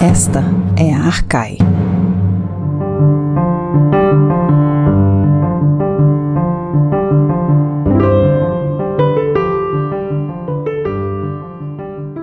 Esta é a Arcai.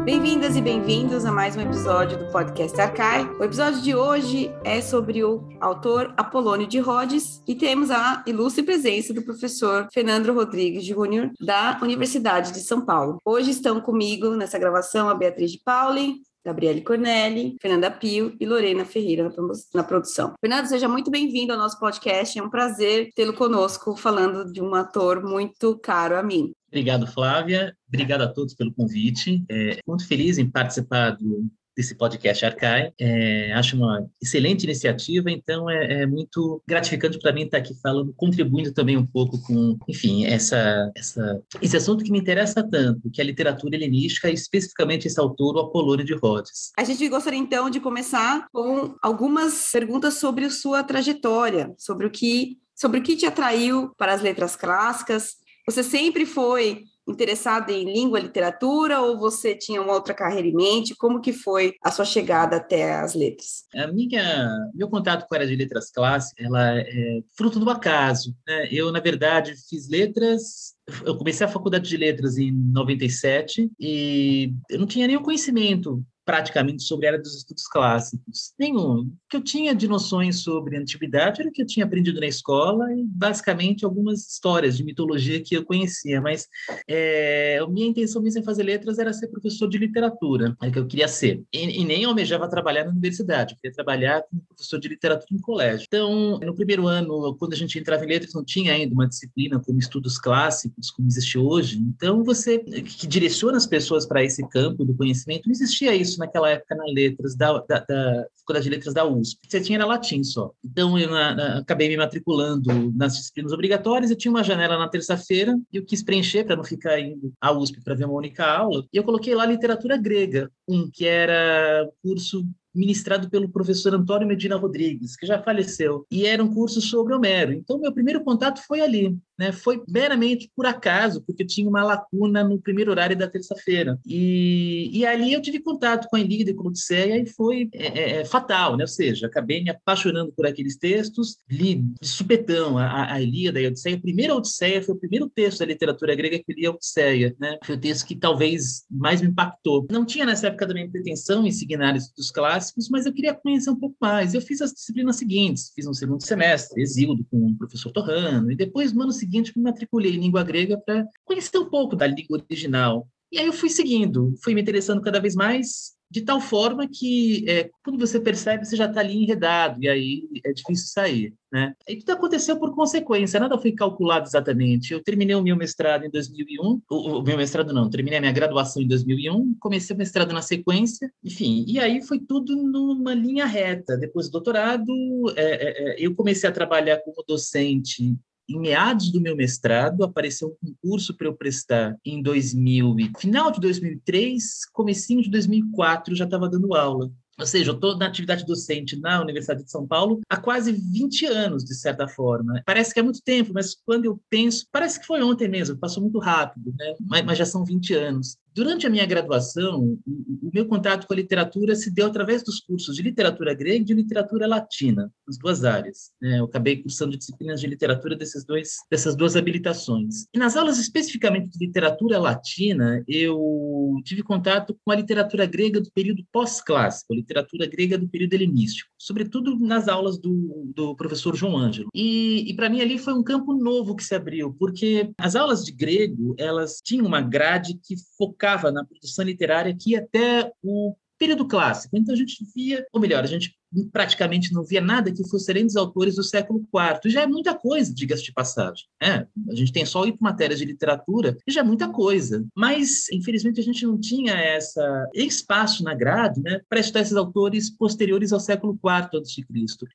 Bem-vindas e bem-vindos a mais um episódio do podcast Arcai. O episódio de hoje é sobre o autor Apolônio de Rhodes e temos a ilustre presença do professor Fernando Rodrigues Júnior da Universidade de São Paulo. Hoje estão comigo nessa gravação a Beatriz de Pauli, Gabriele Cornelli, Fernanda Pio e Lorena Ferreira na produção. Fernando, seja muito bem-vindo ao nosso podcast. É um prazer tê-lo conosco falando de um ator muito caro a mim. Obrigado, Flávia. Obrigado a todos pelo convite. É, muito feliz em participar do, desse podcast Arcai. É, acho uma excelente iniciativa, então é, é muito gratificante para mim estar aqui falando, contribuindo também um pouco com, enfim, essa, essa, esse assunto que me interessa tanto, que é a literatura helenística, e especificamente esse autor, o Apolônio de Rhodes. A gente gostaria então de começar com algumas perguntas sobre sua trajetória, sobre o que, sobre o que te atraiu para as letras clássicas. Você sempre foi interessado em língua literatura ou você tinha uma outra carreira em mente? Como que foi a sua chegada até as letras? A minha, meu contato com a área de letras clássicas, ela é fruto do acaso. Né? Eu, na verdade, fiz letras eu comecei a faculdade de letras em 97 e eu não tinha nenhum conhecimento praticamente sobre a área dos estudos clássicos. Nenhum. O que eu tinha de noções sobre antiguidade era o que eu tinha aprendido na escola e, basicamente, algumas histórias de mitologia que eu conhecia. Mas é, a minha intenção mesmo em fazer letras era ser professor de literatura, é o que eu queria ser. E, e, nem almejava trabalhar na universidade, eu queria trabalhar como professor de literatura em colégio. Então, no primeiro ano, quando a gente entrava em letras, não tinha ainda uma disciplina como estudos clássicos, como existe hoje. Então, você que direciona as pessoas para esse campo do conhecimento, não existia isso isso naquela época na letras da, da, da Faculdade de Letras da USP. Você tinha era latim só. Então eu na, na, acabei me matriculando nas disciplinas obrigatórias. Eu tinha uma janela na terça-feira e eu quis preencher para não ficar indo à USP para ver uma única aula. E eu coloquei lá literatura grega, um que era curso ministrado pelo professor Antônio Medina Rodrigues, que já faleceu, e era um curso sobre Homero. Então, meu primeiro contato foi ali, né? Foi meramente por acaso, porque tinha uma lacuna no primeiro horário da terça-feira. E, e ali eu tive contato com a Ilíada e com a Odisseia e foi é, é, é, fatal, né? Ou seja, acabei me apaixonando por aqueles textos, li de supetão a, a Ilíada e a Odisseia. A primeira Odisseia foi o primeiro texto da literatura grega que li a Odisseia, né? Foi o texto que talvez mais me impactou. Não tinha nessa época também pretensão em seguir dos clássicos, mas eu queria conhecer um pouco mais. Eu fiz as disciplinas seguintes, fiz um segundo semestre, exílio com o professor Torrano, e depois, no ano seguinte, me matriculei em língua grega para conhecer um pouco da língua original. E aí eu fui seguindo, fui me interessando cada vez mais, de tal forma que é, quando você percebe, você já está ali enredado, e aí é difícil sair. Né? E tudo aconteceu por consequência, nada foi calculado exatamente. Eu terminei o meu mestrado em 2001, o, o meu mestrado não, terminei a minha graduação em 2001, comecei o mestrado na sequência, enfim, e aí foi tudo numa linha reta. Depois do doutorado, é, é, é eu comecei a trabalhar como docente em meados do meu mestrado, apareceu um concurso para eu prestar em 2000, final de 2003, comecinho de 2004, já estava dando aula. Ou seja, eu estou na atividade docente na Universidade de São Paulo há quase 20 anos, de certa forma. Parece que é muito tempo, mas quando eu penso, parece que foi ontem mesmo, passou muito rápido, né? mas, mas já são 20 anos. Durante a minha graduação, o, meu contato com a literatura se deu através dos cursos de literatura grega e de literatura latina, as duas áreas. Né? Eu acabei cursando disciplinas de literatura desses dois, dessas duas habilitações. E nas aulas especificamente de literatura latina, eu tive contato com a literatura grega do período pós-clássico, a literatura grega do período helenístico, sobretudo nas aulas do, do professor João Ângelo. E, e para mim ali foi um campo novo que se abriu, porque as aulas de grego, elas tinham uma grade que focava focava na produção literária que até o período clássico. Então a gente via, ou melhor, a gente praticamente não via nada que fosse além dos autores do século IV. Já é muita coisa, diga-se de passagem. É, a gente tem só oito matérias de literatura, e já é muita coisa. Mas, infelizmente, a gente não tinha essa espaço na grade né, para estudar esses autores posteriores ao século IV a.C.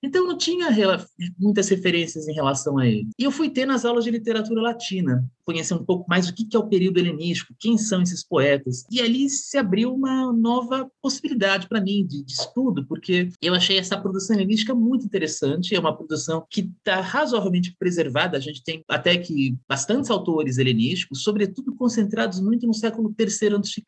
Então, não tinha muitas referências em relação a ele. E eu fui ter nas aulas de literatura latina, conhecer um pouco mais o que é o período helenístico, quem são esses poetas. E ali se abriu uma nova possibilidade para mim de, de estudo, porque eu achei achei essa produção helenística muito interessante, é uma produção que está razoavelmente preservada, a gente tem até que bastantes autores helenísticos, sobretudo concentrados muito no século III a.C.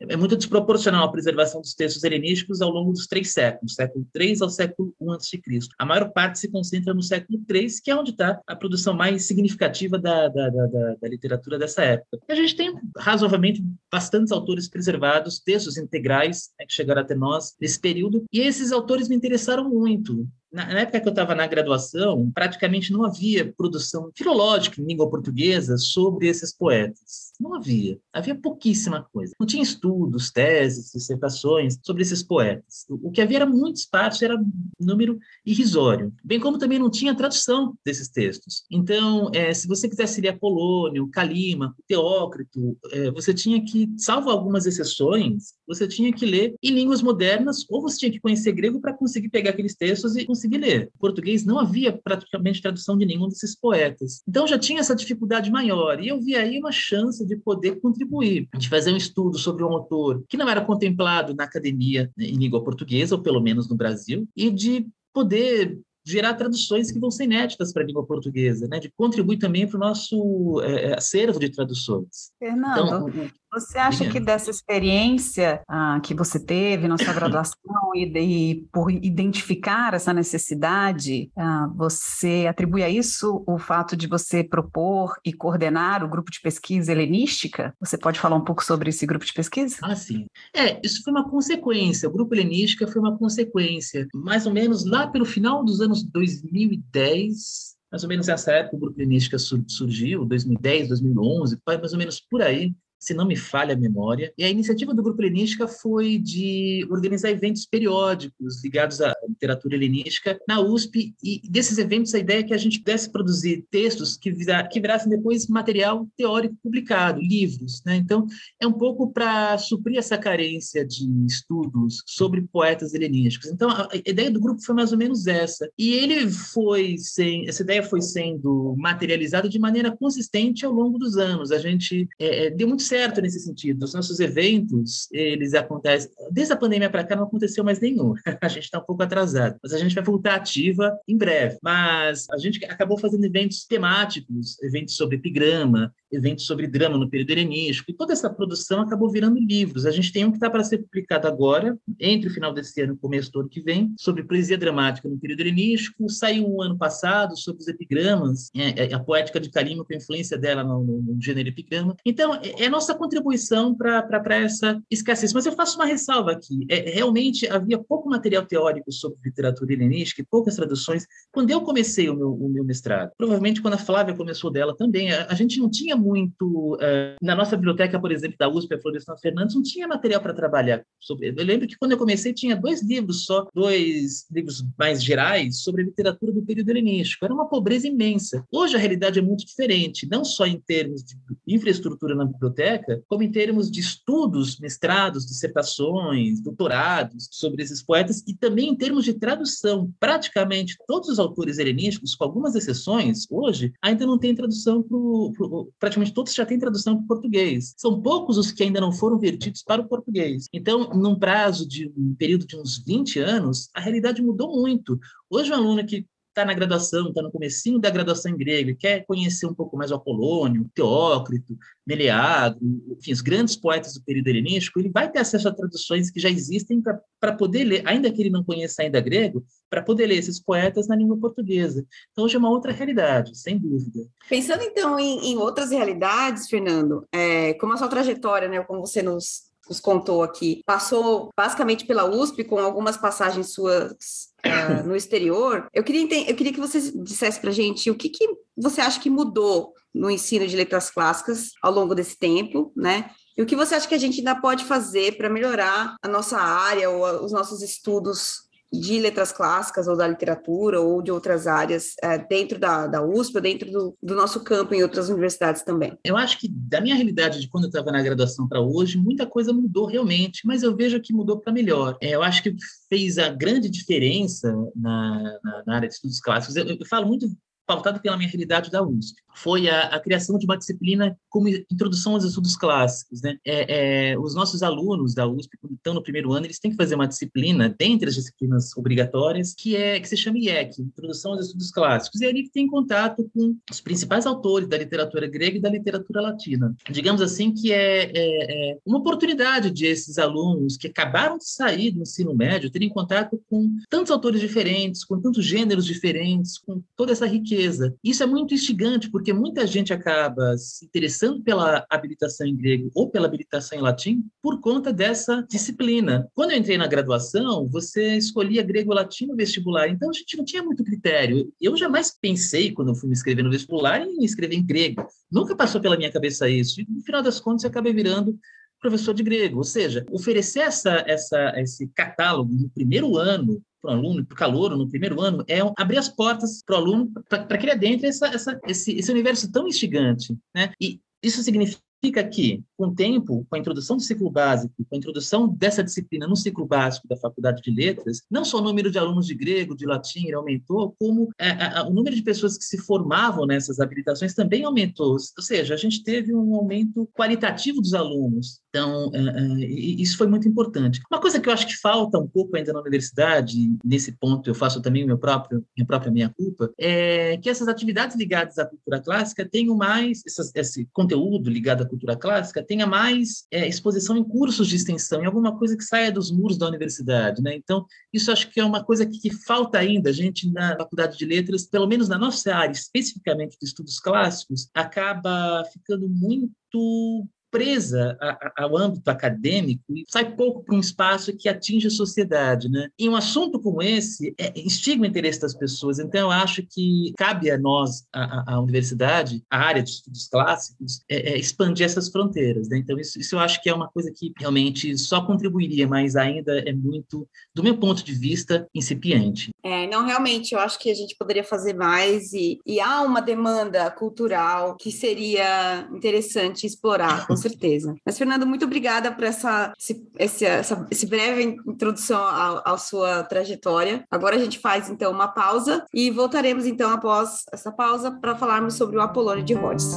É muito desproporcional a preservação dos textos helenísticos ao longo dos três séculos, século III ao século I a.C. A maior parte se concentra no século III, que é onde está a produção mais significativa da, da, da, da, literatura dessa época. E a gente tem razoavelmente bastantes autores preservados, textos integrais né, que chegaram até nós nesse período, e esses autores me interessaram muito na, época que eu estava na graduação, praticamente não havia produção filológica em língua portuguesa sobre esses poetas. Não havia. Havia pouquíssima coisa. Não tinha estudos, teses, dissertações sobre esses poetas. O, que havia era muito esparso, era número irrisório. Bem como também não tinha tradução desses textos. Então, é, se você quisesse ler Apolônio, Calímaco, Teócrito, é, você tinha que, salvo algumas exceções, você tinha que ler em línguas modernas ou você tinha que conhecer grego para conseguir pegar aqueles textos e conseguir ler. Em português não havia praticamente tradução de nenhum desses poetas. Então já tinha essa dificuldade maior. E eu vi aí uma chance de poder contribuir, de fazer um estudo sobre um autor que não era contemplado na academia em língua portuguesa, ou pelo menos no Brasil, e de poder gerar traduções que vão ser inéditas para a língua portuguesa, né? de contribuir também para o nosso é, acervo de traduções. Fernando, então, você acha que dessa experiência ah, que você teve na sua graduação e, e, por identificar essa necessidade, ah, você atribui a isso o fato de você propor e coordenar o grupo de pesquisa helenística? Você pode falar um pouco sobre esse grupo de pesquisa? Ah, sim. É, isso foi uma consequência. O grupo helenística foi uma consequência. Mais ou menos lá pelo final dos anos 2010, mais ou menos nessa época o grupo helenística surgiu, 2010, 2011, mais ou menos por aí se não me falha a memória. E a iniciativa do Grupo Helenística foi de organizar eventos periódicos ligados à literatura helenística na USP. E desses eventos, a ideia é que a gente pudesse produzir textos que, vira, que virassem depois material teórico publicado, livros. Né? Então, é um pouco para suprir essa carência de estudos sobre poetas helenísticos. Então, a, ideia do grupo foi mais ou menos essa. E ele foi, sem, essa ideia foi sendo materializada de maneira consistente ao longo dos anos. A gente é, é deu muito certo nesse sentido. Os nossos eventos, eles acontecem. Desde a pandemia para cá não aconteceu mais nenhum. a gente está um pouco atrasado, mas a gente vai voltar ativa em breve. Mas a gente acabou fazendo eventos temáticos, eventos sobre epigrama, eventos sobre drama no período helenístico, e toda essa produção acabou virando livros. A gente tem um que está para ser publicado agora, entre o final desse ano e o começo do ano que vem, sobre poesia dramática no período helenístico. Saiu um ano passado sobre os epigramas, é, é, a poética de Calima com a influência dela no, no, no gênero epigrama. Então, é, é nossa contribuição para essa escassez. Mas eu faço uma ressalva aqui. É, realmente havia pouco material teórico sobre literatura helenística e poucas traduções quando eu comecei o meu, o meu mestrado. Provavelmente quando a Flávia começou dela também. A, a gente não tinha muito. Uh, na nossa biblioteca, por exemplo, da USP, a Florestan Fernandes, não tinha material para trabalhar. Sobre, eu lembro que quando eu comecei tinha dois livros só, dois livros mais gerais sobre literatura do período helenístico. Era uma pobreza imensa. Hoje a realidade é muito diferente, não só em termos de infraestrutura na biblioteca, biblioteca, como em termos de estudos, mestrados, dissertações, doutorados sobre esses poetas, e também em termos de tradução. Praticamente todos os autores helenísticos, com algumas exceções, hoje, ainda não têm tradução para praticamente todos já têm tradução para o português. São poucos os que ainda não foram vertidos para o português. Então, num prazo de um período de uns 20 anos, a realidade mudou muito. Hoje, um aluno que está na graduação, está no comecinho da graduação em grego, quer conhecer um pouco mais o Apolônio, Teócrito, Meleagro, enfim, os grandes poetas do período helenístico, ele vai ter acesso a traduções que já existem para poder ler, ainda que ele não conheça ainda grego, para poder ler esses poetas na língua portuguesa. Então, hoje é uma outra realidade, sem dúvida. Pensando, então, em, em outras realidades, Fernando, é, como a sua trajetória, né, como você nos nos contou aqui, passou basicamente pela USP com algumas passagens suas uh, no exterior. Eu queria, eu queria que você dissesse para a gente o que, que você acha que mudou no ensino de letras clássicas ao longo desse tempo, né? E o que você acha que a gente ainda pode fazer para melhorar a nossa área ou a, os nossos estudos de letras clássicas ou da literatura ou de outras áreas é, dentro da, da USP ou dentro do, do, nosso campo em outras universidades também? Eu acho que da minha realidade de quando eu estava na graduação para hoje, muita coisa mudou realmente, mas eu vejo que mudou para melhor. É, eu acho que fez a grande diferença na, na, na área de estudos clássicos. Eu, eu falo muito pautado pela minha realidade da USP. Foi a, a, criação de uma disciplina como introdução aos estudos clássicos. Né? É, é, os nossos alunos da USP, quando estão no primeiro ano, eles têm que fazer uma disciplina, dentre as disciplinas obrigatórias, que é que se chama IEC, Introdução aos Estudos Clássicos. E ali tem contato com os principais autores da literatura grega e da literatura latina. Digamos assim que é, é, é uma oportunidade de esses alunos que acabaram de sair do ensino médio terem contato com tantos autores diferentes, com tantos gêneros diferentes, com toda essa riqueza. Isso é muito instigante, porque muita gente acaba se interessando pela habilitação em grego ou pela habilitação em latim por conta dessa disciplina. Quando eu entrei na graduação, você escolhia grego ou latim no vestibular, então a gente não tinha muito critério. Eu jamais pensei, quando eu fui me inscrever no vestibular, em me inscrever em grego. Nunca passou pela minha cabeça isso. E, no final das contas, eu acabei virando professor de grego. Ou seja, oferecer essa, essa, esse catálogo no primeiro ano para o aluno, para o calouro, no primeiro ano, é abrir as portas para o aluno para que ele adentre essa, essa, esse, esse universo tão instigante. Né? E isso significa Significa que, com o tempo, com a introdução do ciclo básico, com a introdução dessa disciplina no ciclo básico da Faculdade de Letras, não só o número de alunos de grego, de latim aumentou, como é, a, a, o número de pessoas que se formavam nessas habilitações também aumentou. Ou seja, a gente teve um aumento qualitativo dos alunos. Então, é, é, isso foi muito importante. Uma coisa que eu acho que falta um pouco ainda na universidade, nesse ponto eu faço também o meu próprio, minha própria minha culpa, é que essas atividades ligadas à cultura clássica tenham mais, essas, esse conteúdo ligado à cultura clássica tenha mais é, exposição em cursos de extensão, em alguma coisa que saia dos muros da universidade. Né? Então, isso acho que é uma coisa que, que falta ainda. A gente, na Faculdade de Letras, pelo menos na nossa área, especificamente de estudos clássicos, acaba ficando muito presa ao âmbito acadêmico e sai pouco para um espaço que atinge a sociedade, né? E um assunto como esse é, instiga o interesse das pessoas. Então, eu acho que cabe a nós, a, a universidade, a área de estudos clássicos, é, é expandir essas fronteiras. Né? Então, isso, isso eu acho que é uma coisa que realmente só contribuiria, mas ainda é muito, do meu ponto de vista, incipiente. É, não, realmente, eu acho que a gente poderia fazer mais e, e há uma demanda cultural que seria interessante explorar, com certeza. Mas, Fernando, muito obrigada por essa, esse, esse, essa esse breve introdução à sua trajetória. Agora a gente faz, então, uma pausa e voltaremos, então, após essa pausa para falarmos sobre o Apolônio de Rhodes.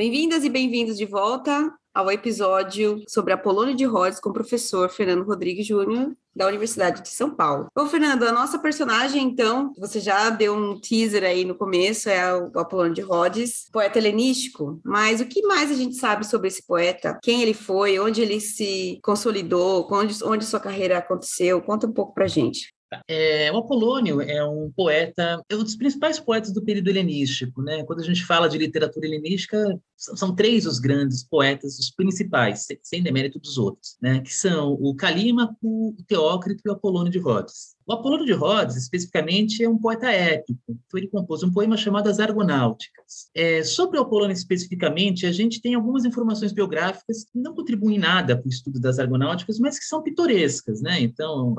Bem-vindas e bem-vindos de volta ao episódio sobre Apolônio de Rhodes com o professor Fernando Rodrigues Júnior, da Universidade de São Paulo. Bom, Fernando, a nossa personagem, então, você já deu um teaser aí no começo, é o Apolônio de Rhodes, poeta helenístico, mas o que mais a gente sabe sobre esse poeta? Quem ele foi, onde ele se consolidou, onde, onde sua carreira aconteceu? Conta um pouco pra gente. É, o Apolônio é um poeta, é um dos principais poetas do período helenístico. Né? Quando a gente fala de literatura helenística, são, são três os grandes poetas, os principais, sem, sem demérito dos outros, né? que são o Calímaco, o Teócrito e o Apolônio de Rhodes. O Apolônio de Rhodes, especificamente, é um poeta épico. Então, ele compôs um poema chamado As Argonáuticas. É, sobre o Apolônio especificamente, a gente tem algumas informações biográficas que não contribuem nada para o estudo das Argonáuticas, mas que são pitorescas. Né? Então,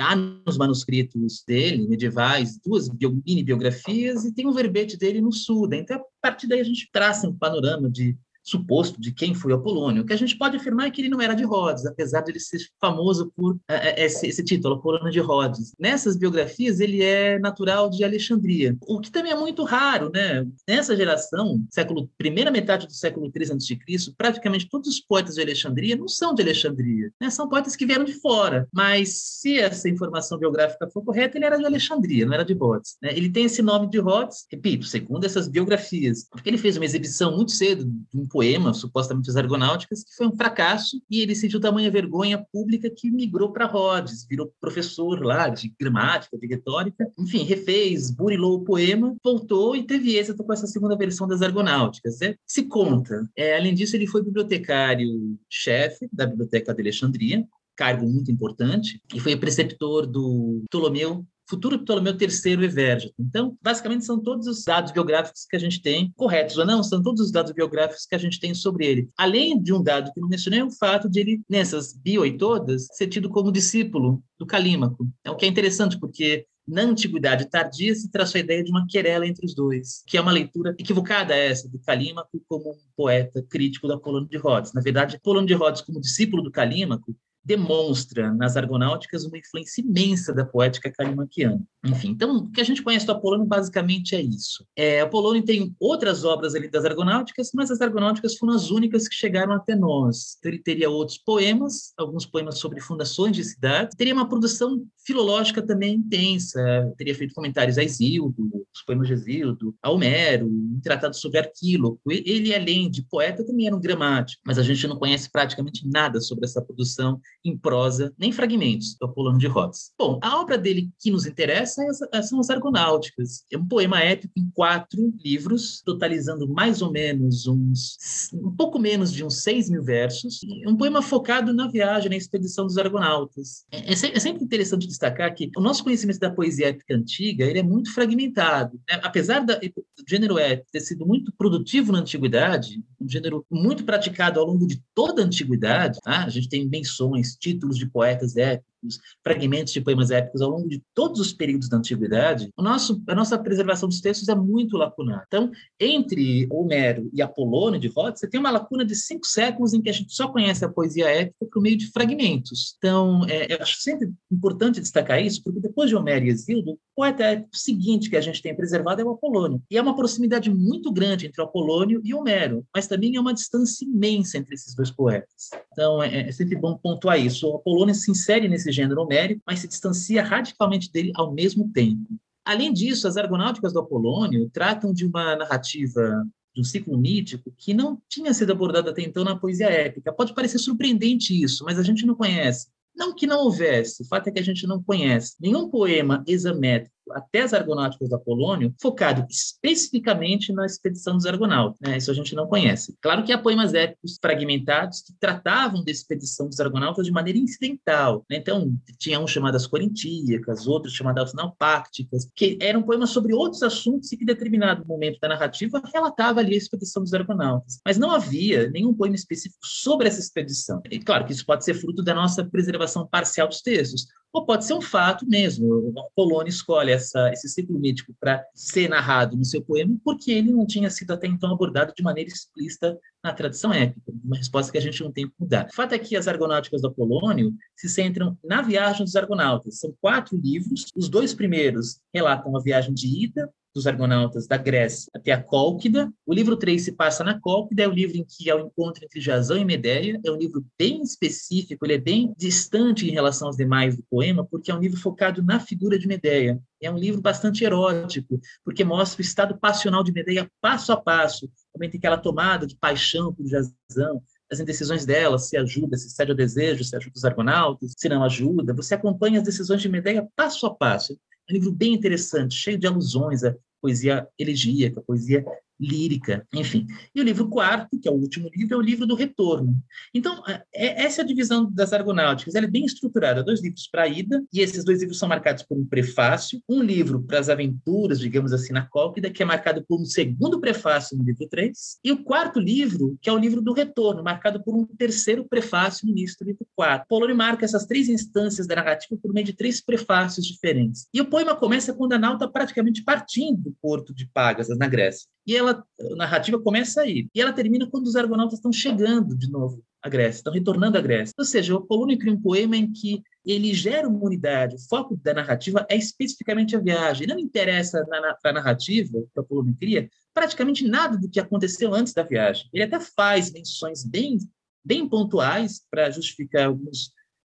há nos manuscritos dele, medievais, duas mini biografias e tem um verbete dele no Suda. Então, a partir daí, a gente traça um panorama de suposto de quem foi Apolônio. O que a gente pode afirmar é que ele não era de Rhodes, apesar de ele ser famoso por é, esse, esse, título, Apolônio de Rhodes. Nessas biografias, ele é natural de Alexandria, o que também é muito raro, né? Nessa geração, século primeira metade do século III a.C., praticamente todos os poetas de Alexandria não são de Alexandria, né? São poetas que vieram de fora. Mas se essa informação biográfica for correta, ele era de Alexandria, não era de Rhodes. Né? Ele tem esse nome de Rhodes, repito, segundo essas biografias, porque ele fez uma exibição muito cedo de um poema, supostamente as Argonáuticas, que foi um fracasso, e ele sentiu tamanha vergonha pública que migrou para Rhodes, virou professor lá de gramática, de retórica, enfim, refez, burilou o poema, voltou e teve êxito com essa segunda versão das Argonáuticas. Né? Se conta. É, além disso, ele foi bibliotecário-chefe da Biblioteca de Alexandria, cargo muito importante, e foi preceptor do Ptolomeu futuro Ptolomeu III Evérgito. Então, basicamente, são todos os dados biográficos que a gente tem, corretos ou não, são todos os dados biográficos que a gente tem sobre ele. Além de um dado que não mencionei, é o fato de ele, nessas bio todas, ser tido como discípulo do Calímaco. É o que é interessante, porque na antiguidade tardia se traçou a ideia de uma querela entre os dois, que é uma leitura equivocada essa do Calímaco como um poeta crítico da Apolônio de Rhodes. Na verdade, Apolônio de Rhodes, como discípulo do Calímaco, demonstra nas Argonáuticas uma influência imensa da poética calimaquiana. Enfim, então, o que a gente conhece do Apolônio basicamente é isso. É, Apolônio tem outras obras ali das Argonáuticas, mas as Argonáuticas foram as únicas que chegaram até nós. Então, ele teria outros poemas, alguns poemas sobre fundações de cidades, teria uma produção filológica também intensa, teria feito comentários a Exildo, os poemas de Exildo, a Homero, um tratado sobre Arquíloco. Ele, além de poeta, também era um gramático, mas a gente não conhece praticamente nada sobre essa produção em prosa, nem fragmentos do Apolônio de Rhodes. Bom, a obra dele que nos interessa é são as Argonáuticas. É um poema épico em quatro livros, totalizando mais ou menos uns um pouco menos de uns seis mil versos. É um poema focado na viagem, na expedição dos Argonautas. É, é, sempre interessante destacar que o nosso conhecimento da poesia épica antiga ele é muito fragmentado. Né? Apesar da, do gênero épico ter sido muito produtivo na antiguidade, um gênero muito praticado ao longo de toda a antiguidade, tá? a gente tem menções títulos de poetas épicos, fragmentos de poemas épicos ao longo de todos os períodos da antiguidade, nosso, a nossa preservação dos textos é muito lacunar. Então, entre Homero e Apolônio de Rhodes, você tem uma lacuna de cinco séculos em que a gente só conhece a poesia épica por meio de fragmentos. Então, é, eu acho sempre importante destacar isso, porque depois de Homero e Exildo, o poeta épico seguinte que a gente tem preservado é o Apolônio. E há uma proximidade muito grande entre Apolônio e Homero, mas também há uma distância imensa entre esses dois poetas. Então, é, é sempre bom pontuar isso. O Apolônio se insere nesse gênero homérico, mas se distancia radicalmente dele ao mesmo tempo. Além disso, as Argonáuticas do Apolônio tratam de uma narrativa de um ciclo mítico que não tinha sido abordado até então na poesia épica. Pode parecer surpreendente isso, mas a gente não conhece. Não que não houvesse, o fato é que a gente não conhece nenhum poema examétrico até as Argonáuticas do Apolônio, focado especificamente na expedição dos Argonautas. Né? Isso a gente não conhece. Claro que há poemas épicos fragmentados que tratavam da expedição dos Argonautas de maneira incidental. Né? Então, tinha um chamado As Corintíacas, outros chamados Naupácticas, que eram poemas sobre outros assuntos e que, em determinado momento da narrativa, relatava ali a expedição dos Argonautas. Mas não havia nenhum poema específico sobre essa expedição. E claro que isso pode ser fruto da nossa preservação parcial dos textos, ou pode ser um fato mesmo. O Apolônio escolhe essa, esse ciclo mítico para ser narrado no seu poema porque ele não tinha sido até então abordado de maneira explícita na tradição épica. Uma resposta que a gente não tem como dar. O fato é que as Argonáuticas do Apolônio se centram na viagem dos Argonautas. São quatro livros. Os dois primeiros relatam a viagem de ida dos argonautas da Grécia até a Cólquida. O livro 3 se passa na Cólquida, é o livro em que há o encontro entre Jasão e Medéia. É um livro bem específico, ele é bem distante em relação aos demais do poema, porque é um livro focado na figura de Medéia. É um livro bastante erótico, porque mostra o estado passional de Medéia passo a passo, como tem aquela tomada de paixão por Jasão, as indecisões dela, se ajuda, se cede ao desejo, se ajuda os argonautas, se não ajuda. Você acompanha as decisões de Medéia passo a passo. É um livro bem interessante, cheio de alusões a poesia elegíaca, poesia lírica, enfim. E o livro quarto, que é o último livro, é o livro do retorno. Então, é, é, essa é a divisão das argonáuticas. Ela é bem estruturada. Dois livros para a ida, e esses dois livros são marcados por um prefácio. Um livro para as aventuras, digamos assim, na Cólquida, que é marcado por um segundo prefácio no livro 3. E o quarto livro, que é o livro do retorno, marcado por um terceiro prefácio no início do livro 4. Polônio marca essas três instâncias da narrativa por meio de três prefácios diferentes. E o poema começa quando a nau está praticamente partindo do porto de Pagasas, na Grécia. E ela, a narrativa começa aí. E ela termina quando os argonautas estão chegando de novo à Grécia, estão retornando à Grécia. Ou seja, o Apolônio cria um poema em que ele gera uma unidade. O foco da narrativa é especificamente a viagem. Não interessa na, na narrativa que o Apolônio cria praticamente nada do que aconteceu antes da viagem. Ele até faz menções bem, bem pontuais para justificar alguns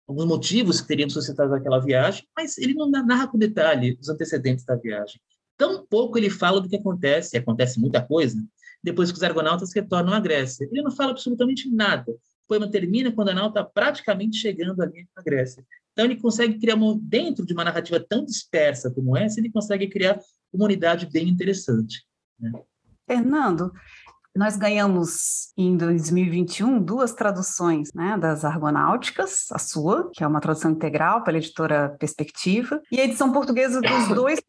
alguns motivos que teriam suscitado aquela viagem, mas ele não narra com detalhe os antecedentes da viagem tão pouco ele fala do que acontece, e acontece muita coisa, depois que os argonautas retornam à Grécia. Ele não fala absolutamente nada. O poema termina quando a nau está praticamente chegando ali na Grécia. Então, ele consegue criar, uma, dentro de uma narrativa tão dispersa como essa, ele consegue criar uma unidade bem interessante. Né? Fernando, nós ganhamos em 2021 duas traduções né, das Argonáuticas, a sua, que é uma tradução integral pela editora Perspectiva, e a edição portuguesa dos dois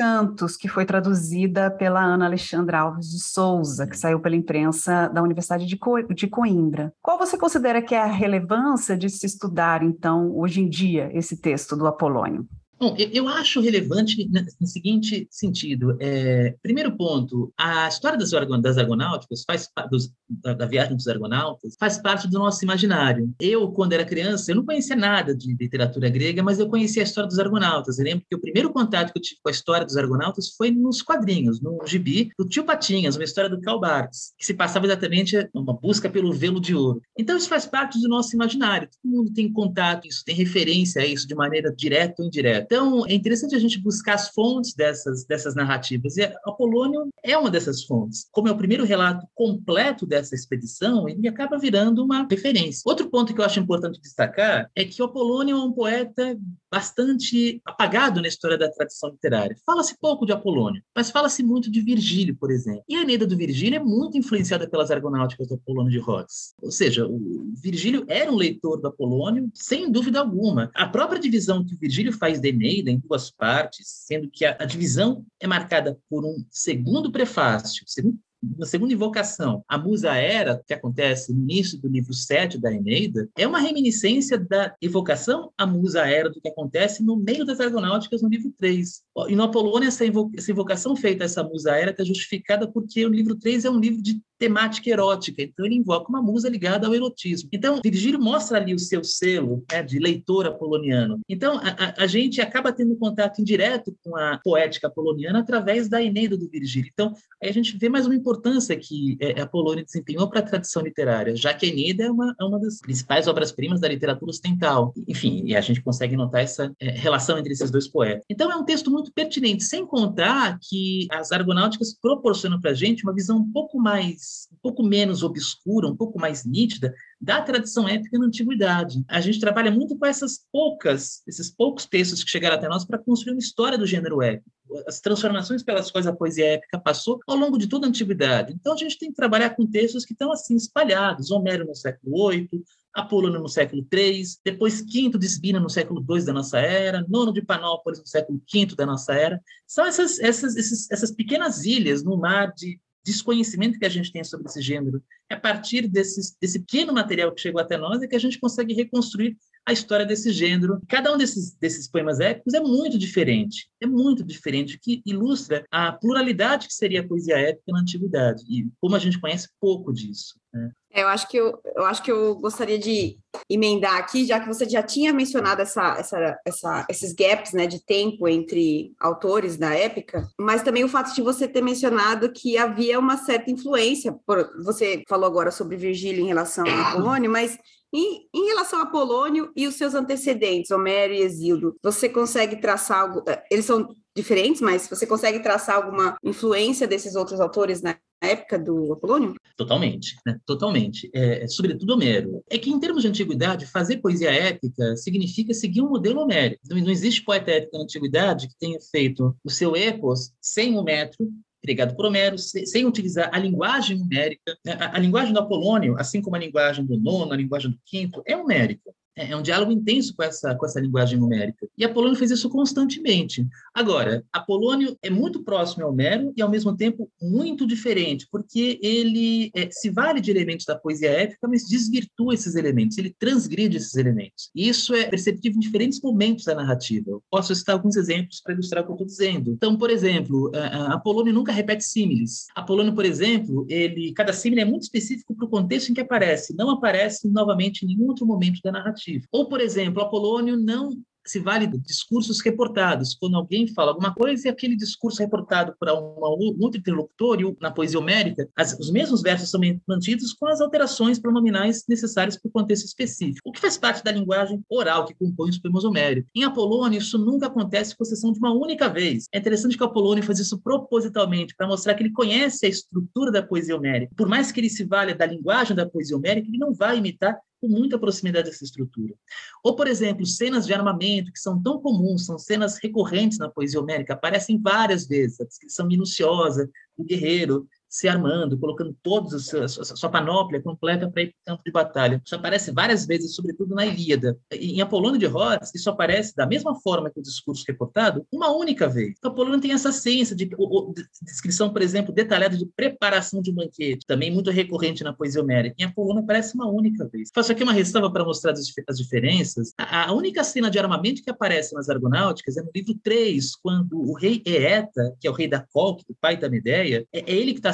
Cantos, que foi traduzida pela Ana Alexandra Alves de Souza, que saiu pela imprensa da Universidade de, Co de Coimbra. Qual você considera que é a relevância de se estudar, então, hoje em dia, esse texto do Apolônio? Bom, eu acho relevante no seguinte sentido. É, primeiro ponto, a história das, das argonáuticas, faz, dos, da, da, viagem dos argonautas, faz parte do nosso imaginário. Eu, quando era criança, eu não conhecia nada de literatura grega, mas eu conhecia a história dos argonautas. Eu lembro que o primeiro contato que eu tive com a história dos argonautas foi nos quadrinhos, no gibi do Tio Patinhas, uma história do Karl Barks, que se passava exatamente uma busca pelo velo de ouro. Então, isso faz parte do nosso imaginário. Todo mundo tem contato, isso tem referência a isso de maneira direta ou indireta. Então, é interessante a gente buscar as fontes dessas, dessas narrativas. E Apolônio é uma dessas fontes. Como é o primeiro relato completo dessa expedição, ele acaba virando uma referência. Outro ponto que eu acho importante destacar é que Apolônio é um poeta bastante apagado na história da tradição literária. Fala-se pouco de Apolônio, mas fala-se muito de Virgílio, por exemplo. E a Eneida do Virgílio é muito influenciada pelas argonáuticas do Apolônio de Rhodes. Ou seja, o Virgílio era um leitor do Apolônio, sem dúvida alguma. A própria divisão que o Virgílio faz da Eneida em duas partes, sendo que a, a divisão é marcada por um segundo prefácio, segundo na segunda invocação, a musa era, que acontece no início do livro 7 da Eneida, é uma reminiscência da evocação à musa era do que acontece no meio das argonáuticas no livro 3. E no Apolônio, essa, invocação feita a essa musa era está justificada porque o livro 3 é um livro de temática erótica, então ele invoca uma musa ligada ao erotismo. Então, Virgílio mostra ali o seu selo né, de leitor apoloniano. Então, a, a, gente acaba tendo contato indireto com a poética apoloniana através da Eneida do Virgílio. Então, aí a gente vê mais uma importância que é, Apolônio desempenhou para a tradição literária, já que a Eneida é uma, é uma das principais obras-primas da literatura ocidental. Enfim, e a gente consegue notar essa é, relação entre esses dois poetas. Então, é um texto muito pertinente, sem contar que as argonáuticas proporcionam para a gente uma visão um pouco mais um pouco menos obscura, um pouco mais nítida da tradição épica na antiguidade. A gente trabalha muito com essas poucas, esses poucos textos que chegaram até nós para construir uma história do gênero épico. As transformações pelas quais a poesia épica passou ao longo de toda a antiguidade. Então a gente tem que trabalhar com textos que estão assim espalhados. Homero no século VIII, Apolônio no século III, depois Quinto de Sibina no século II da nossa era, Nono de Panópolis no século V da nossa era. São essas, essas, essas, essas pequenas ilhas no mar de desconhecimento que a gente tem sobre esse gênero. É a partir desse, desse pequeno material que chegou até nós é que a gente consegue reconstruir a história desse gênero. Cada um desses, desses poemas épicos é muito diferente, é muito diferente, que ilustra a pluralidade que seria a poesia épica na antiguidade, e como a gente conhece pouco disso. Né? É, eu acho que eu, eu acho que eu gostaria de emendar aqui, já que você já tinha mencionado essa, essa, essa, esses gaps né, de tempo entre autores da época, mas também o fato de você ter mencionado que havia uma certa influência, por, você falou agora sobre Virgílio em relação a Apolônio, mas em, em, relação a Apolônio e os seus antecedentes, Homero e Exílio, você consegue traçar algo? Eh, eles são diferentes, mas você consegue traçar alguma influência desses outros autores na época do Apolônio? Totalmente, né? totalmente. É, sobretudo Homero. É que, em termos de antiguidade, fazer poesia épica significa seguir um modelo homérico. Não, não existe poeta épico na antiguidade que tenha feito o seu epos sem o metro, pregado por Homero, sem utilizar a linguagem numérica. Né? A, a, linguagem do Apolônio, assim como a linguagem do nono, a linguagem do quinto, é numérica. É, é um diálogo intenso com essa, com essa linguagem numérica. E Apolônio fez isso constantemente. Agora, Apolônio é muito próximo ao Homero e, ao mesmo tempo, muito diferente, porque ele é, se vale de elementos da poesia épica, mas desvirtua esses elementos, ele transgride esses elementos. E isso é perceptível em diferentes momentos da narrativa. Posso citar alguns exemplos para ilustrar o que eu estou dizendo. Então, por exemplo, Apolônio nunca repete símiles. Apolônio, por exemplo, ele, cada símile é muito específico para o contexto em que aparece, não aparece novamente em nenhum outro momento da narrativa. Ou, por exemplo, Apolônio não se vale de discursos reportados. Quando alguém fala alguma coisa e aquele discurso reportado por uma, um outro interlocutor, e na poesia homérica, as, os mesmos versos são mantidos com as alterações pronominais necessárias para o contexto específico, o que faz parte da linguagem oral que compõe os poemas homéricos. Em Apolônio, isso nunca acontece com exceção de uma única vez. É interessante que Apolônio faz isso propositalmente, para mostrar que ele conhece a estrutura da poesia homérica. Por mais que ele se valha da linguagem da poesia homérica, ele não vai imitar com muita proximidade dessa estrutura. Ou, por exemplo, cenas de armamento, que são tão comuns, são cenas recorrentes na poesia homérica, aparecem várias vezes, a descrição minuciosa do guerreiro, se armando, colocando toda a sua, panóplia completa para ir para o campo de batalha. Isso aparece várias vezes, sobretudo na Ilíada. Em Apolônio de Rhodes, isso aparece da mesma forma que o discurso reportado, uma única vez. Então, Apolônio tem essa ciência de, de, de, descrição, por exemplo, detalhada de preparação de um banquete, também muito recorrente na poesia homérica. Em Apolônio aparece uma única vez. Faço aqui uma ressalva para mostrar as, as diferenças. A, a, única cena de armamento que aparece nas Argonáuticas é no livro 3, quando o rei Eeta, que é o rei da Colque, o pai da Medeia, é, é ele que está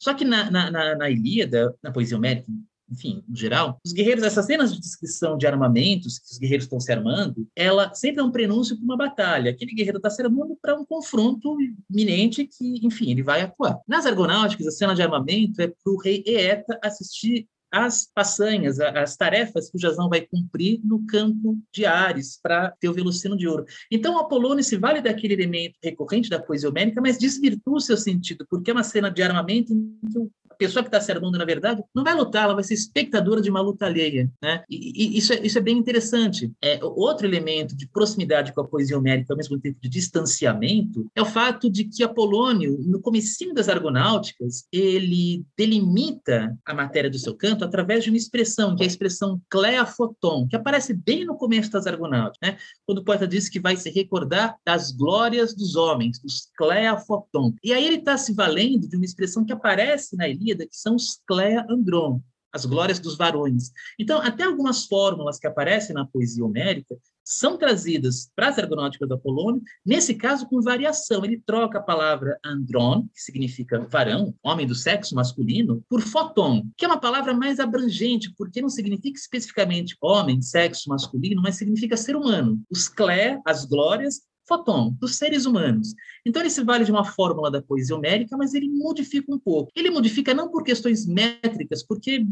Só que na, na, na, na Ilíada, na poesia homérica, enfim, no geral, os guerreiros, essas cenas de descrição de armamentos, que os guerreiros estão se armando, ela sempre é um prenúncio para uma batalha. Aquele guerreiro está se armando para um confronto iminente que, enfim, ele vai atuar. Nas Argonáuticas, a cena de armamento é para o rei Eeta assistir as façanhas, as tarefas que o Jazão vai cumprir no campo de Ares para ter o Velocino de Ouro. Então, Apolônio se vale daquele elemento recorrente da poesia homérica, mas desvirtua o seu sentido, porque é uma cena de armamento em que o pessoa que está se armando, na verdade, não vai lutar, ela vai ser espectadora de uma luta alheia. Né? E, e isso, é, isso é bem interessante. É, outro elemento de proximidade com a poesia homérica, ao mesmo tempo de distanciamento, é o fato de que Apolônio, no comecinho das Argonáuticas, ele delimita a matéria do seu canto através de uma expressão, que é a expressão cleafoton, que aparece bem no começo das Argonáuticas, né? quando o poeta diz que vai se recordar das glórias dos homens, dos cleafoton. E aí ele está se valendo de uma expressão que aparece na Ilíada, Que são os Clea Andron, as glórias dos varões. Então, até algumas fórmulas que aparecem na poesia homérica são trazidas para as ergonóticas do Apolônio, nesse caso com variação. Ele troca a palavra andron, que significa varão, homem do sexo masculino, por foton, que é uma palavra mais abrangente, porque não significa especificamente homem, sexo masculino, mas significa ser humano. Os clé, as glórias, fóton, dos seres humanos. Então ele se vale de uma fórmula da poesia homérica, mas ele modifica um pouco. Ele modifica não por questões métricas, porque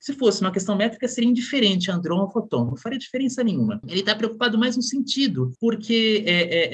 se fosse uma questão métrica seria indiferente andron ou fóton, não faria diferença nenhuma. Ele está preocupado mais no sentido, porque é, é,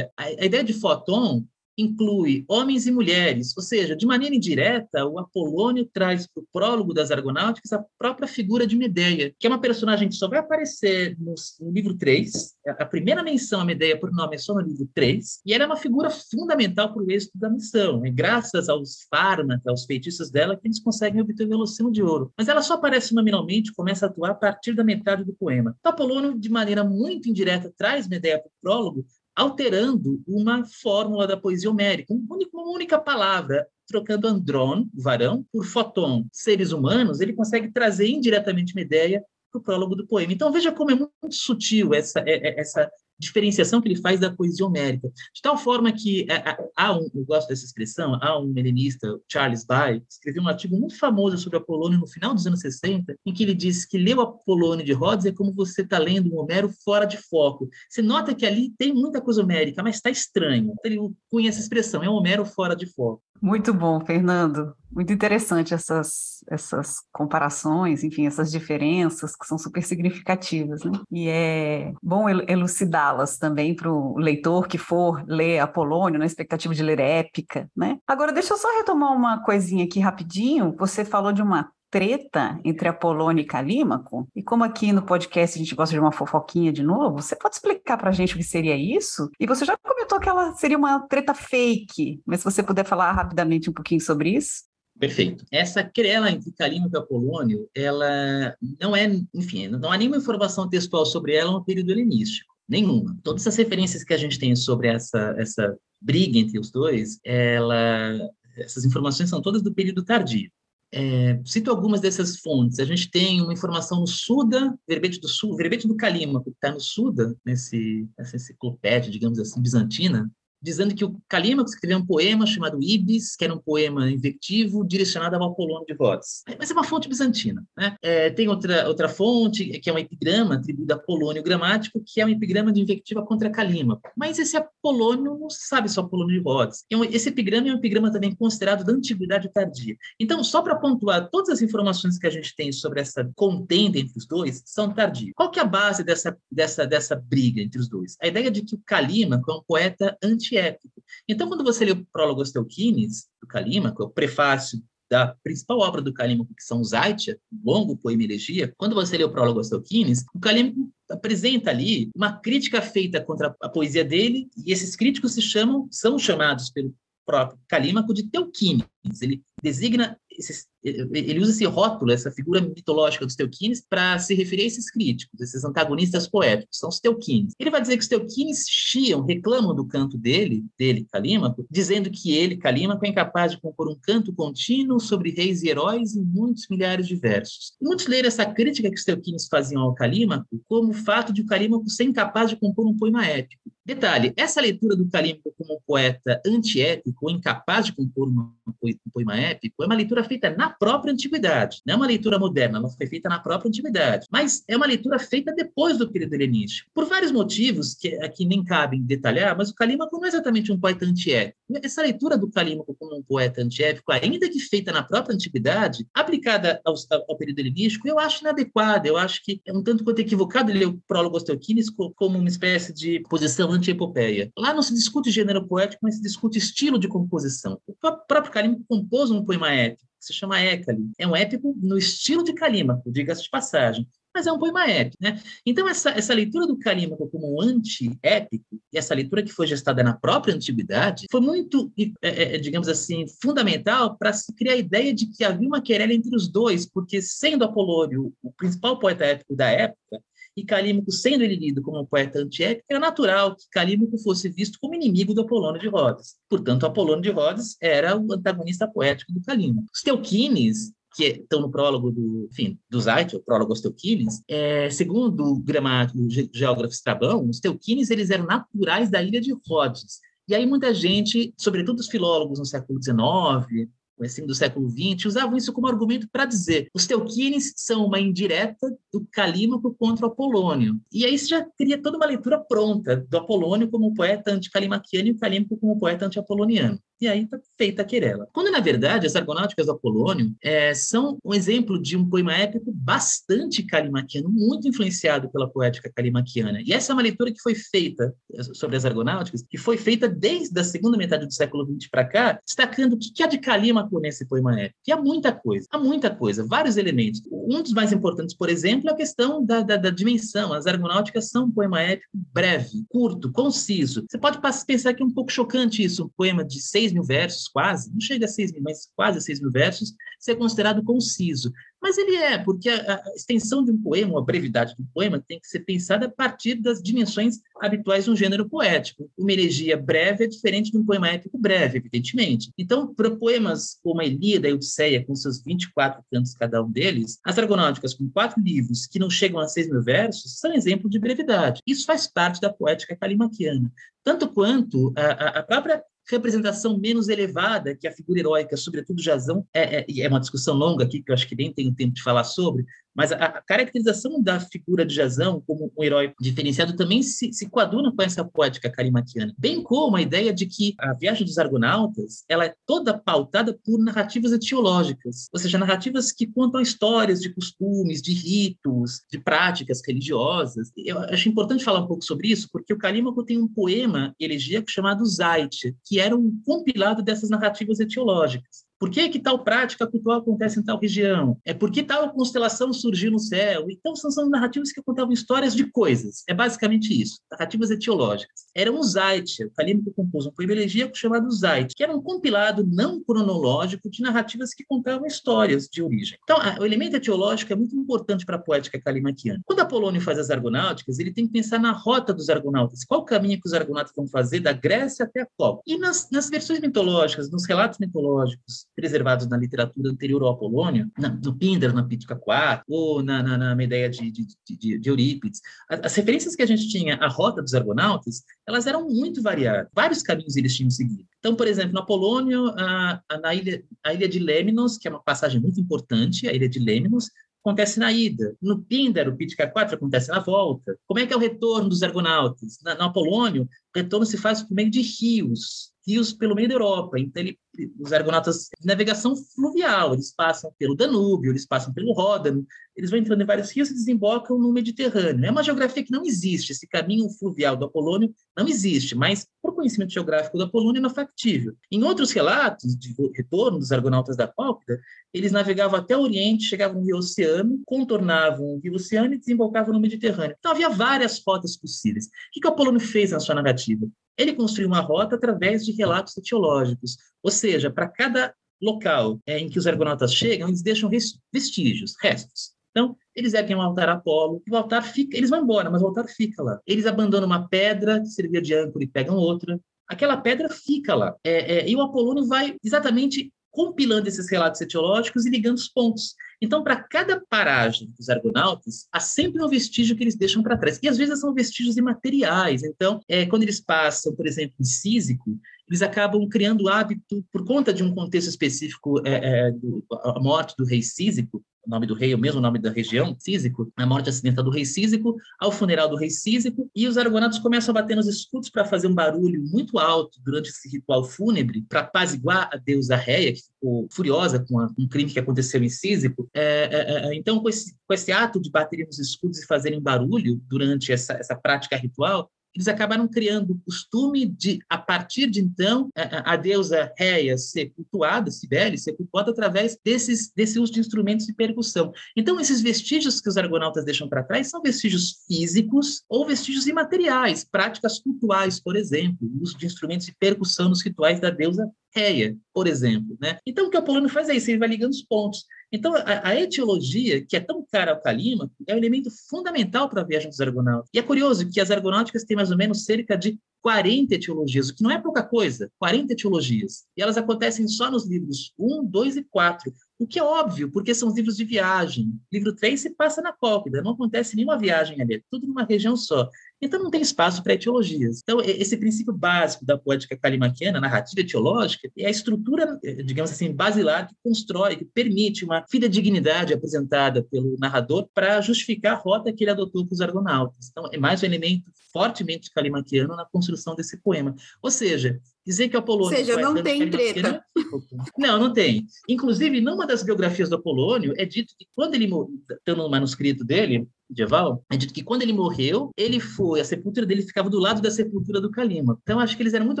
é, a, a ideia de fóton inclui homens e mulheres, ou seja, de maneira indireta, o Apolônio traz para o prólogo das Argonáuticas a própria figura de Medeia, que é uma personagem que só vai aparecer no, no livro 3, a primeira menção a Medeia por nome é só no livro 3, e ela é uma figura fundamental para o êxito da missão. É graças aos fármacos, aos feitiços dela, que eles conseguem obter o Velocino de Ouro. Mas ela só aparece nominalmente, começa a atuar a partir da metade do poema. Então, Apolônio, de maneira muito indireta, traz Medeia para o prólogo, alterando uma fórmula da poesia homérica, uma única palavra, trocando andron, varão, por foton, seres humanos, ele consegue trazer indiretamente uma ideia para o prólogo do poema. Então veja como é muito sutil essa, é, é, essa diferenciação que ele faz da poesia homérica, de tal forma que é, há um, eu gosto dessa expressão, há um helenista, Charles Bay, escreveu um artigo muito famoso sobre Apolônio no final dos anos 60, em que ele diz que ler o Apolônio de Rhodes é como você está lendo um Homero fora de foco. Você nota que ali tem muita coisa homérica, mas está estranho. Ele conhece essa expressão, é um Homero fora de foco. Muito bom, Fernando. Muito interessante essas, essas comparações, enfim, essas diferenças que são super significativas, né? E é bom elucidá-las também para o leitor que for ler Apolônio, na expectativa de ler épica, né? Agora, deixa eu só retomar uma coisinha aqui rapidinho. Você falou de uma treta entre Apolônio e Calímaco. E como aqui no podcast a gente gosta de uma fofoquinha de novo, você pode explicar para a gente o que seria isso? E você já comentou que ela seria uma treta fake, mas se você puder falar rapidamente um pouquinho sobre isso. Perfeito. Essa querela entre Calímaco e Apolônio, ela não é, enfim, não há nenhuma informação textual sobre ela no período helenístico. Nenhuma. Todas as referências que a gente tem sobre essa, essa briga entre os dois, ela, essas informações são todas do período tardio. É, cito algumas dessas fontes. A gente tem uma informação no Suda, verbete do Sul, verbete do Calímaco, que está no Suda, nesse, nessa enciclopédia, digamos assim, bizantina, dizendo que o Calímaco escreveu um poema chamado Ibis, que era um poema invectivo direcionado ao Apolônio de Rhodes. Mas é uma fonte bizantina. Né? É, tem outra, outra fonte, que é um epigrama atribuído a Apolônio Gramático, que é um epigrama de invectiva contra Calímaco. Mas esse Apolônio não sabe se é Apolônio de Rhodes. É esse epigrama é um epigrama também considerado da antiguidade tardia. Então, só para pontuar, todas as informações que a gente tem sobre essa contenda entre os dois são tardias. Qual que é a base dessa, dessa, dessa briga entre os dois? A ideia de que o Calímaco é um poeta antiépico. Então, quando você lê o prólogo Teuquines, do Calímaco, é o prefácio da principal obra do Calímaco, que são os Aitia, longo poema elegia, quando você lê o prólogo Teuquines, o Calímaco apresenta ali uma crítica feita contra a poesia dele, e esses críticos se chamam, são chamados pelo próprio Calímaco de Teuquines. Ele designa esses, ele usa esse rótulo, essa figura mitológica dos Teuquines, para se referir a esses críticos, esses antagonistas poéticos, são os Teuquines. Ele vai dizer que os Teuquines chiam, reclamam do canto dele, dele, Calímaco, dizendo que ele, Calímaco, é incapaz de compor um canto contínuo sobre reis e heróis em muitos milhares de versos. E muitos leram essa crítica que os Teuquines faziam ao Calímaco como o fato de o Calímaco ser incapaz de compor um poema épico. Detalhe, essa leitura do Calímaco como um poeta antiépico, incapaz de compor um poema épico, é uma leitura feita na própria antiguidade. Não é uma leitura moderna, ela foi feita na própria antiguidade. Mas é uma leitura feita depois do período helenístico. Por vários motivos que aqui nem cabem detalhar, mas o Calímaco não é exatamente um poeta antiépico. Essa leitura do Calímaco como um poeta antiépico, ainda que feita na própria antiguidade, aplicada ao, ao período helenístico, eu acho inadequada. Eu acho que é um tanto quanto equivocado ler o prólogo Osteoquines como uma espécie de posição anti-epopeia. Lá não se discute gênero poético, mas se discute estilo de composição. O próprio Calímaco compôs um poema épico que se chama Écali. É um épico no estilo de Calímaco, diga-se de passagem, mas é um poema épico. Né? Então, essa, essa leitura do Calímaco como um anti-épico, e essa leitura que foi gestada na própria antiguidade, foi muito, é, é, digamos assim, fundamental para se criar a ideia de que havia uma querela entre os dois, porque, sendo Apolônio o principal poeta épico da época, e Calímaco sendo ele lido como um poeta antiépico, era natural que Calímaco fosse visto como inimigo do Apolônio de Rhodes. Portanto, Apolônio de Rhodes era o antagonista poético do Calímaco. Os Teuquines, que estão no prólogo do, enfim, do Zait, o prólogo aos Teuquines, é, segundo o gramático, o geógrafo Estrabão, os Teuquines eles eram naturais da ilha de Rhodes. E aí muita gente, sobretudo os filólogos no século XIX, comecinho do século XX, usavam isso como argumento para dizer os Teuquines são uma indireta do Calímaco contra o Apolônio. E aí você já teria toda uma leitura pronta do Apolônio como poeta anticalimaquiano e o Calímaco como poeta anti-apoloniano e aí está feita a querela. Quando, na verdade, as Argonáuticas do Apolônio é, são um exemplo de um poema épico bastante calimaquiano, muito influenciado pela poética calimaquiana. E essa é uma leitura que foi feita sobre as Argonáuticas, que foi feita desde a segunda metade do século XX para cá, destacando o que há de Calímaco nesse poema épico. E há muita coisa, há muita coisa, vários elementos. Um dos mais importantes, por exemplo, é a questão da, da, da dimensão. As Argonáuticas são um poema épico breve, curto, conciso. Você pode pensar que é um pouco chocante isso, um poema de seis 6 mil versos, quase, não chega a 6 mil, mas quase 6 mil versos, ser considerado conciso. Mas ele é, porque a, a, extensão de um poema, a brevidade de um poema, tem que ser pensada a partir das dimensões habituais de um gênero poético. Uma elegia breve é diferente de um poema épico breve, evidentemente. Então, para poemas como a Ilíada e a Odisseia, com seus 24 cantos cada um deles, as Argonáuticas, com quatro livros que não chegam a 6 mil versos, são exemplo de brevidade. Isso faz parte da poética calimaquiana. Tanto quanto a, a própria representação menos elevada que a figura heróica, sobretudo Jazão, é, é, é uma discussão longa aqui, que eu acho que nem tenho tempo de falar sobre, mas a, caracterização da figura de Jazão como um herói diferenciado também se, se coaduna com essa poética carimatiana, bem como a ideia de que a viagem dos argonautas ela é toda pautada por narrativas etiológicas, ou seja, narrativas que contam histórias de costumes, de ritos, de práticas religiosas. Eu acho importante falar um pouco sobre isso, porque o Calímaco tem um poema elegíaco chamado Zait, que era um compilado dessas narrativas etiológicas. Por que, que tal prática cultural acontece em tal região? É por que tal constelação surgiu no céu? Então, são, são narrativas que contavam histórias de coisas. É basicamente isso, narrativas etiológicas. Era um Zait, o Calímaco compôs um poema elegíaco chamado Zait, que era um compilado não cronológico de narrativas que contavam histórias de origem. Então, o elemento etiológico é muito importante para a poética calimaquiana. Quando Apolônio faz as argonáuticas, ele tem que pensar na rota dos argonautas. Qual o caminho que os argonautas vão fazer da Grécia até a Copa? E nas, nas versões mitológicas, nos relatos mitológicos, preservados na literatura anterior ao Apolônio, na, no Píndaro, na Pítica 4, ou na, na, na de, de, de, de Eurípides. As, as, referências que a gente tinha à rota dos argonautas, elas eram muito variadas. Vários caminhos eles tinham seguido. Então, por exemplo, no Apolônio, a, a, na ilha, a ilha de Lemnos, que é uma passagem muito importante, a ilha de Lemnos, acontece na ida. No Píndaro, Pítica 4, acontece na volta. Como é que é o retorno dos argonautas? Na, no Apolônio, o retorno se faz por meio de rios, rios pelo meio da Europa. Então, ele, os argonautas navegação fluvial, eles passam pelo Danúbio, eles passam pelo Ródano, eles vão entrando em vários rios e desembocam no Mediterrâneo. É uma geografia que não existe, esse caminho fluvial do Apolônio não existe, mas por conhecimento geográfico do Apolônio é factível. Em outros relatos de retorno dos argonautas da Cálquida, eles navegavam até o Oriente, chegavam no Rio Oceano, contornavam o Rio Oceano e desembocavam no Mediterrâneo. Então havia várias rotas possíveis. O que, que o Apolônio fez na sua narrativa? Ele construiu uma rota através de relatos etiológicos, ou seja, para cada local é, em que os argonautas chegam, eles deixam vestígios, restos. Então, eles erguem um altar a Apolo, e o altar fica, eles vão embora, mas o altar fica lá. Eles abandonam uma pedra que servia de âncora e pegam outra. Aquela pedra fica lá. É, é, e o Apolônio vai exatamente compilando esses relatos etiológicos e ligando os pontos. Então, para cada paragem dos argonautas, há sempre um vestígio que eles deixam para trás. E às vezes são vestígios imateriais. Então, é, quando eles passam, por exemplo, em Císico, eles acabam criando hábito, por conta de um contexto específico, é, é, do, a morte do rei Císico, o nome do rei, o mesmo nome da região, Císico, a morte acidental do rei Císico, ao funeral do rei Císico, e os argonatos começam a bater nos escudos para fazer um barulho muito alto durante esse ritual fúnebre, para apaziguar a deusa Réia, que furiosa com a, um crime que aconteceu em Císico. É, é, é, então, com esse, com esse ato de baterem nos escudos e fazerem barulho durante essa, essa prática ritual, eles acabaram criando o costume de, a partir de então, a, a deusa Réia ser cultuada, Cibele, ser cultuada através desses, desse uso de instrumentos de percussão. Então, esses vestígios que os argonautas deixam para trás são vestígios físicos ou vestígios imateriais, práticas cultuais, por exemplo, o uso de instrumentos de percussão nos rituais da deusa Réia, por exemplo. Né? Então, o que o Apolônio faz é isso, ele vai ligando os pontos. Então, a, a, etiologia, que é tão cara ao Calímaco, é um elemento fundamental para a viagem dos argonautas. E é curioso que as argonáuticas têm mais ou menos cerca de 40 etiologias, o que não é pouca coisa, 40 etiologias. E elas acontecem só nos livros 1, 2 e 4, o que é óbvio, porque são os livros de viagem. Livro 3 se passa na Cólquida, não acontece nenhuma viagem ali, é tudo numa região só. Então não tem espaço para etiologias. Então esse princípio básico da poética calimaquiana, narrativa etiológica, é a estrutura, digamos assim, basilar que constrói, que permite uma fidedignidade apresentada pelo narrador para justificar a rota que ele adotou para os argonautas. Então é mais um elemento fortemente calimaquiano na construção desse poema. Ou seja, dizer que Apolônio... Ou seja, não tem treta. Não, não tem. Inclusive, numa das biografias do Apolônio, é dito que quando ele, está no manuscrito dele, medieval, é dito que quando ele morreu, ele foi, a sepultura dele ficava do lado da sepultura do Calima. Então, acho que eles eram muito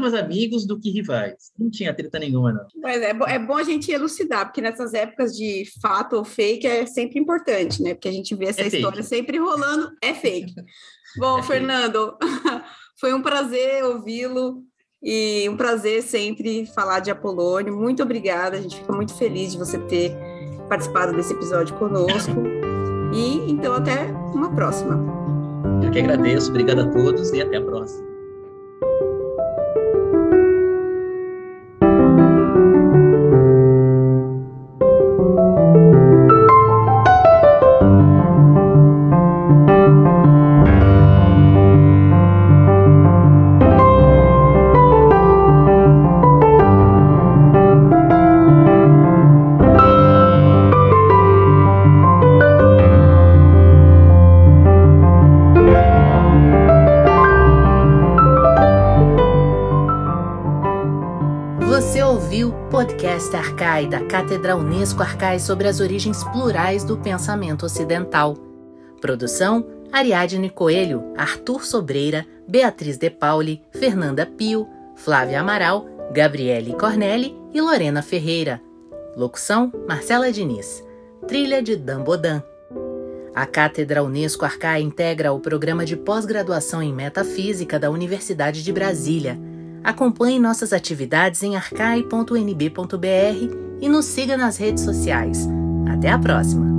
mais amigos do que rivais. Não tinha treta nenhuma, não. Mas é, bo é bom a gente elucidar, porque nessas épocas de fato ou fake é sempre importante, né? Porque a gente vê essa é história fake. sempre rolando, é fake. Bom, é Fernando, foi um prazer ouvi-lo. E um prazer sempre falar de Apolônio. Muito obrigada, a gente fica muito feliz de você ter participado desse episódio conosco. E então até uma próxima. Eu que agradeço, obrigado a todos e até a próxima. Da Cátedra Unesco Arcai sobre as origens plurais do pensamento ocidental. Produção: Ariadne Coelho, Arthur Sobreira, Beatriz De Pauli, Fernanda Pio, Flávia Amaral, Gabriele Cornelli e Lorena Ferreira. Locução: Marcela Diniz. Trilha de Dan Bodan. A Cátedra Unesco Arcai integra o programa de pós-graduação em Metafísica da Universidade de Brasília Acompanhe nossas atividades em arcai.nb.br e nos siga nas redes sociais. Até a próxima!